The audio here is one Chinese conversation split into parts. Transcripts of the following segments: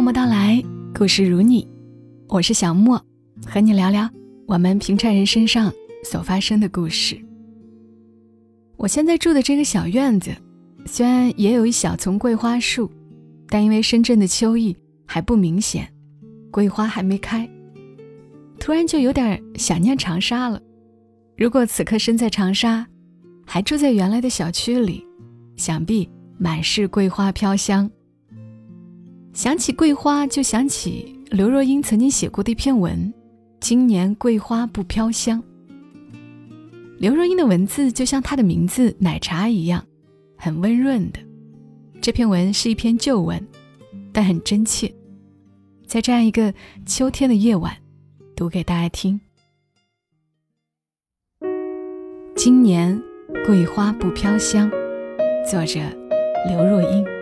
默默到来，故事如你，我是小莫，和你聊聊我们平常人身上所发生的故事。我现在住的这个小院子，虽然也有一小丛桂花树，但因为深圳的秋意还不明显，桂花还没开。突然就有点想念长沙了。如果此刻身在长沙，还住在原来的小区里，想必满是桂花飘香。想起桂花，就想起刘若英曾经写过的一篇文：“今年桂花不飘香。”刘若英的文字就像她的名字“奶茶”一样，很温润的。这篇文是一篇旧文，但很真切。在这样一个秋天的夜晚。读给大家听。今年桂花不飘香，作者刘若英。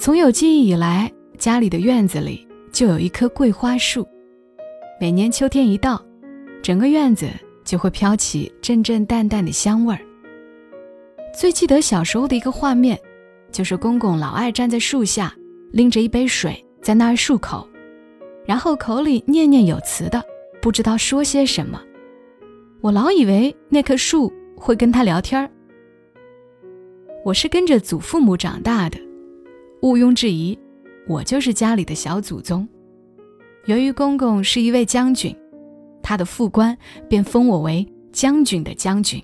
从有记忆以来，家里的院子里就有一棵桂花树。每年秋天一到，整个院子就会飘起阵阵淡淡的香味儿。最记得小时候的一个画面，就是公公老爱站在树下，拎着一杯水在那儿漱口。然后口里念念有词的，不知道说些什么。我老以为那棵树会跟他聊天儿。我是跟着祖父母长大的，毋庸置疑，我就是家里的小祖宗。由于公公是一位将军，他的副官便封我为将军的将军。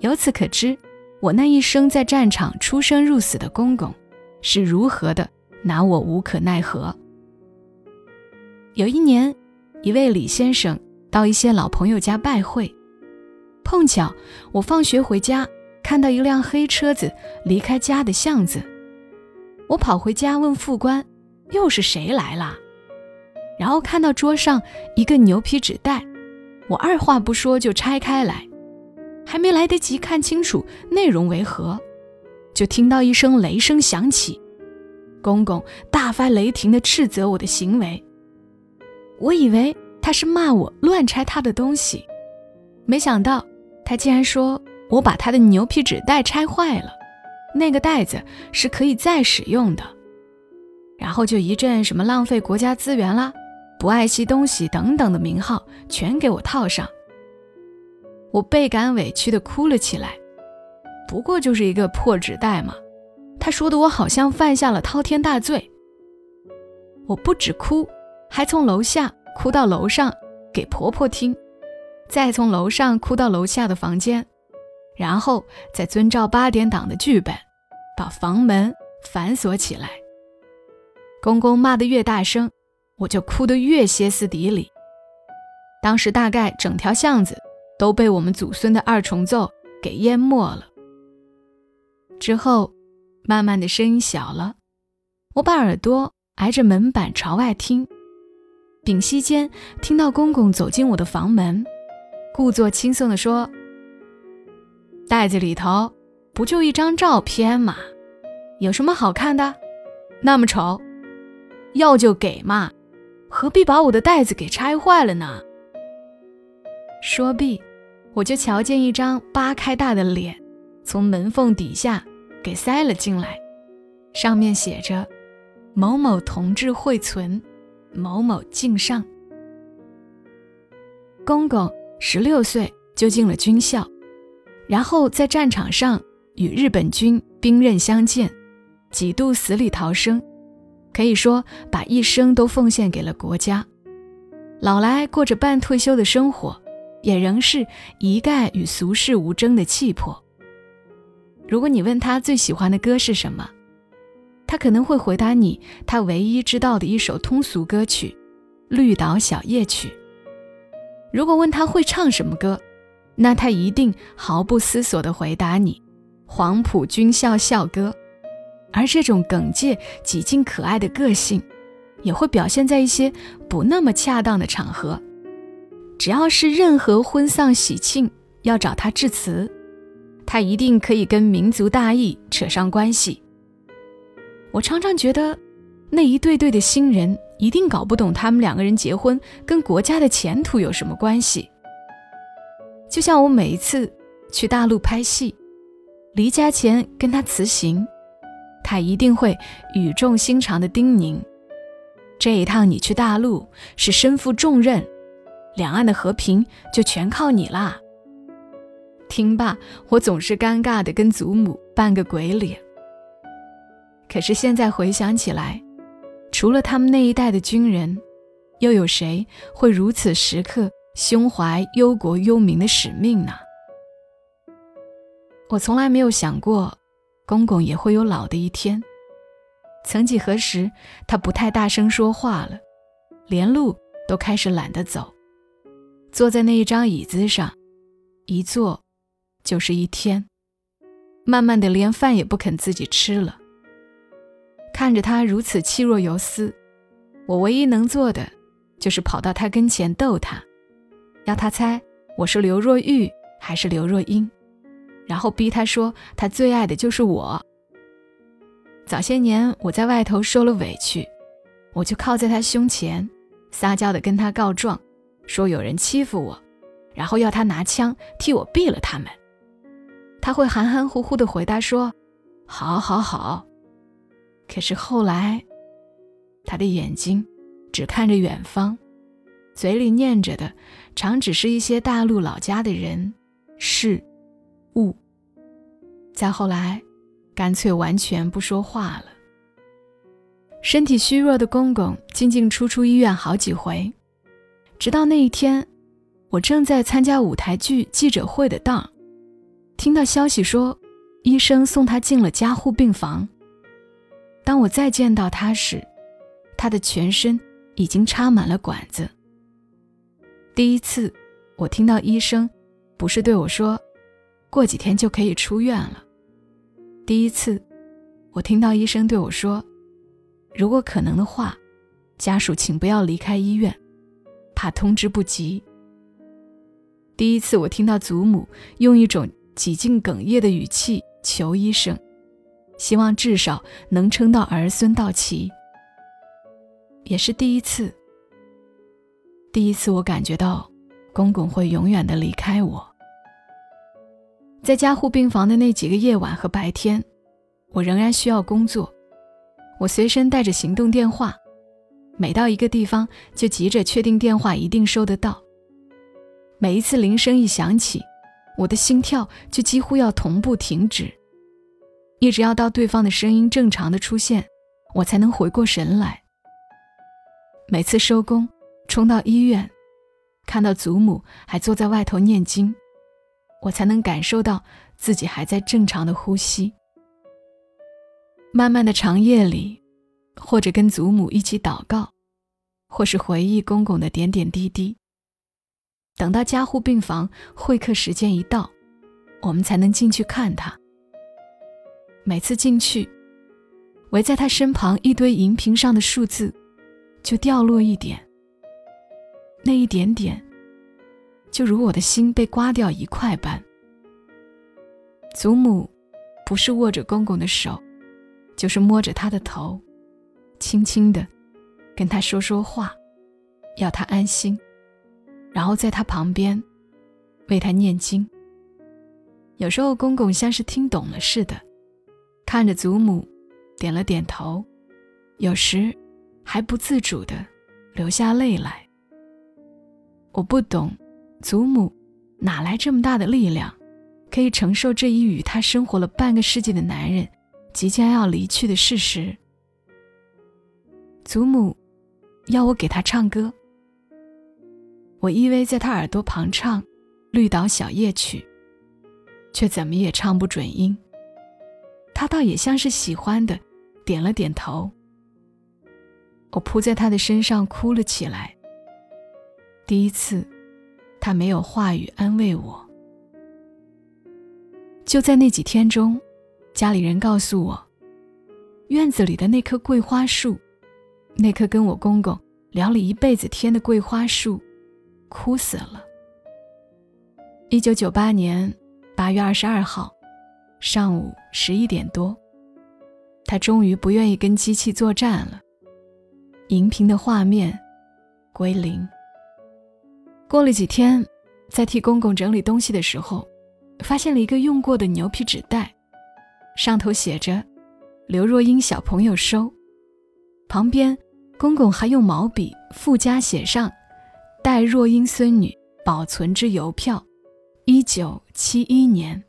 由此可知，我那一生在战场出生入死的公公，是如何的拿我无可奈何。有一年，一位李先生到一些老朋友家拜会，碰巧我放学回家，看到一辆黑车子离开家的巷子，我跑回家问副官，又是谁来了？然后看到桌上一个牛皮纸袋，我二话不说就拆开来，还没来得及看清楚内容为何，就听到一声雷声响起，公公大发雷霆地斥责我的行为。我以为他是骂我乱拆他的东西，没想到他竟然说我把他的牛皮纸袋拆坏了，那个袋子是可以再使用的。然后就一阵什么浪费国家资源啦，不爱惜东西等等的名号全给我套上，我倍感委屈的哭了起来。不过就是一个破纸袋嘛，他说的我好像犯下了滔天大罪。我不止哭。还从楼下哭到楼上给婆婆听，再从楼上哭到楼下的房间，然后再遵照八点档的剧本，把房门反锁起来。公公骂得越大声，我就哭得越歇斯底里。当时大概整条巷子都被我们祖孙的二重奏给淹没了。之后，慢慢的声音小了，我把耳朵挨着门板朝外听。屏息间，听到公公走进我的房门，故作轻松地说：“袋子里头不就一张照片吗？有什么好看的？那么丑，要就给嘛，何必把我的袋子给拆坏了呢？”说毕，我就瞧见一张八开大的脸从门缝底下给塞了进来，上面写着“某某同志惠存”。某某敬上。公公十六岁就进了军校，然后在战场上与日本军兵刃相见，几度死里逃生，可以说把一生都奉献给了国家。老来过着半退休的生活，也仍是一概与俗世无争的气魄。如果你问他最喜欢的歌是什么？他可能会回答你，他唯一知道的一首通俗歌曲《绿岛小夜曲》。如果问他会唱什么歌，那他一定毫不思索地回答你《黄埔军校校歌》。而这种耿介、几近可爱的个性，也会表现在一些不那么恰当的场合。只要是任何婚丧喜庆要找他致辞，他一定可以跟民族大义扯上关系。我常常觉得，那一对对的新人一定搞不懂他们两个人结婚跟国家的前途有什么关系。就像我每一次去大陆拍戏，离家前跟他辞行，他一定会语重心长地叮咛：“这一趟你去大陆是身负重任，两岸的和平就全靠你啦。”听罢，我总是尴尬地跟祖母扮个鬼脸。可是现在回想起来，除了他们那一代的军人，又有谁会如此时刻胸怀忧国忧民的使命呢？我从来没有想过。公公也会有老的一天。曾几何时，他不太大声说话了，连路都开始懒得走，坐在那一张椅子上，一坐就是一天，慢慢的连饭也不肯自己吃了。看着他如此气若游丝，我唯一能做的就是跑到他跟前逗他，要他猜我是刘若玉还是刘若英。然后逼他说，他最爱的就是我。早些年我在外头受了委屈，我就靠在他胸前，撒娇的跟他告状，说有人欺负我，然后要他拿枪替我毙了他们。他会含含糊糊的回答说：“好，好，好。”可是后来，他的眼睛只看着远方，嘴里念着的常只是一些大陆老家的人事。雾。再后来，干脆完全不说话了。身体虚弱的公公进进出出医院好几回，直到那一天，我正在参加舞台剧记者会的当，听到消息说，医生送他进了加护病房。当我再见到他时，他的全身已经插满了管子。第一次，我听到医生不是对我说。过几天就可以出院了。第一次，我听到医生对我说：“如果可能的话，家属请不要离开医院，怕通知不及。”第一次，我听到祖母用一种几近哽咽的语气求医生，希望至少能撑到儿孙到齐。也是第一次，第一次我感觉到公公会永远的离开我。在加护病房的那几个夜晚和白天，我仍然需要工作。我随身带着行动电话，每到一个地方就急着确定电话一定收得到。每一次铃声一响起，我的心跳就几乎要同步停止，一直要到对方的声音正常的出现，我才能回过神来。每次收工，冲到医院，看到祖母还坐在外头念经。我才能感受到自己还在正常的呼吸。漫漫的长夜里，或者跟祖母一起祷告，或是回忆公公的点点滴滴。等到加护病房会客时间一到，我们才能进去看他。每次进去，围在他身旁一堆银屏上的数字，就掉落一点。那一点点。就如我的心被刮掉一块般。祖母不是握着公公的手，就是摸着他的头，轻轻的跟他说说话，要他安心，然后在他旁边为他念经。有时候公公像是听懂了似的，看着祖母点了点头，有时还不自主的流下泪来。我不懂。祖母哪来这么大的力量，可以承受这一与他生活了半个世纪的男人即将要离去的事实？祖母要我给他唱歌，我依偎在他耳朵旁唱《绿岛小夜曲》，却怎么也唱不准音。他倒也像是喜欢的，点了点头。我扑在他的身上哭了起来。第一次。他没有话语安慰我。就在那几天中，家里人告诉我，院子里的那棵桂花树，那棵跟我公公聊了一辈子天的桂花树，枯死了。一九九八年八月二十二号上午十一点多，他终于不愿意跟机器作战了，荧屏的画面归零。过了几天，在替公公整理东西的时候，发现了一个用过的牛皮纸袋，上头写着刘若英小朋友收。旁边，公公还用毛笔附加写上“代若英孙女保存之邮票，一九七一年”。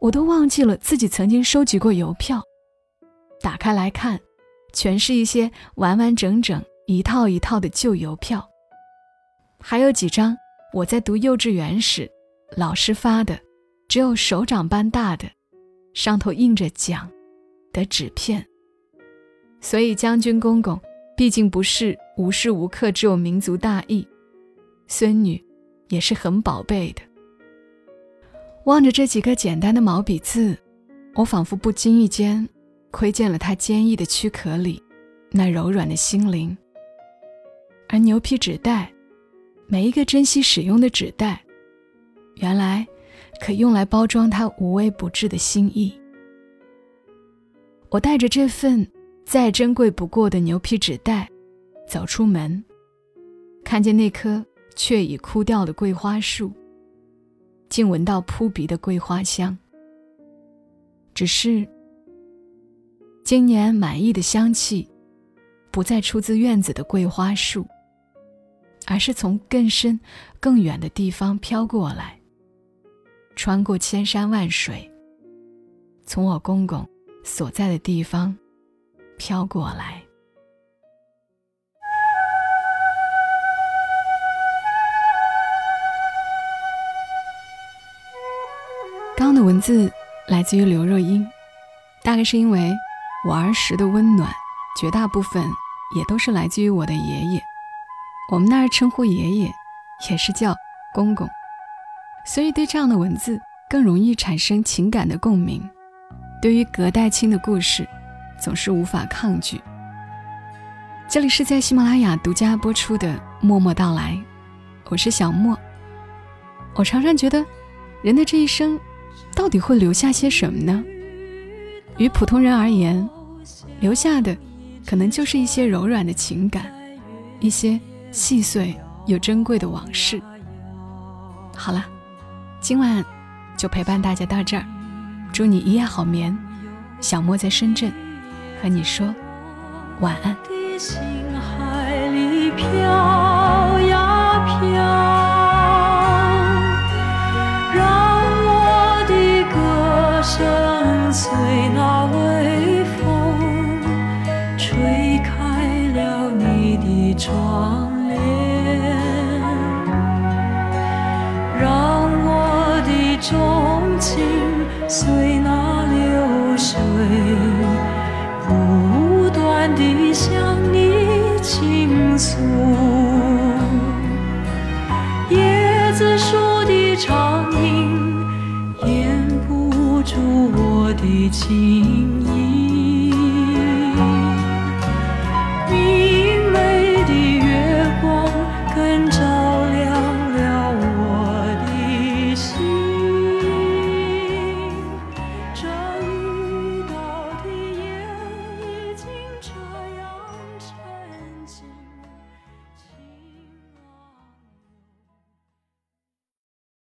我都忘记了自己曾经收集过邮票，打开来看，全是一些完完整整、一套一套的旧邮票，还有几张我在读幼稚园时老师发的，只有手掌般大的，上头印着奖的纸片。所以将军公公毕竟不是无时无刻只有民族大义，孙女也是很宝贝的。望着这几个简单的毛笔字，我仿佛不经意间窥见了他坚毅的躯壳里那柔软的心灵。而牛皮纸袋，每一个珍惜使用的纸袋，原来可用来包装他无微不至的心意。我带着这份再珍贵不过的牛皮纸袋走出门，看见那棵却已枯掉的桂花树。竟闻到扑鼻的桂花香。只是，今年满意的香气，不再出自院子的桂花树，而是从更深、更远的地方飘过来，穿过千山万水，从我公公所在的地方飘过来。刚的文字来自于刘若英，大概是因为我儿时的温暖，绝大部分也都是来自于我的爷爷。我们那儿称呼爷爷也是叫公公，所以对这样的文字更容易产生情感的共鸣。对于隔代亲的故事，总是无法抗拒。这里是在喜马拉雅独家播出的《默默到来》，我是小莫。我常常觉得，人的这一生。到底会留下些什么呢？于普通人而言，留下的可能就是一些柔软的情感，一些细碎又珍贵的往事。好了，今晚就陪伴大家到这儿，祝你一夜好眠。小莫在深圳，和你说晚安。随那微风吹开了你的窗随那流水不断地向你倾诉。椰子树的长影掩不住我。的情。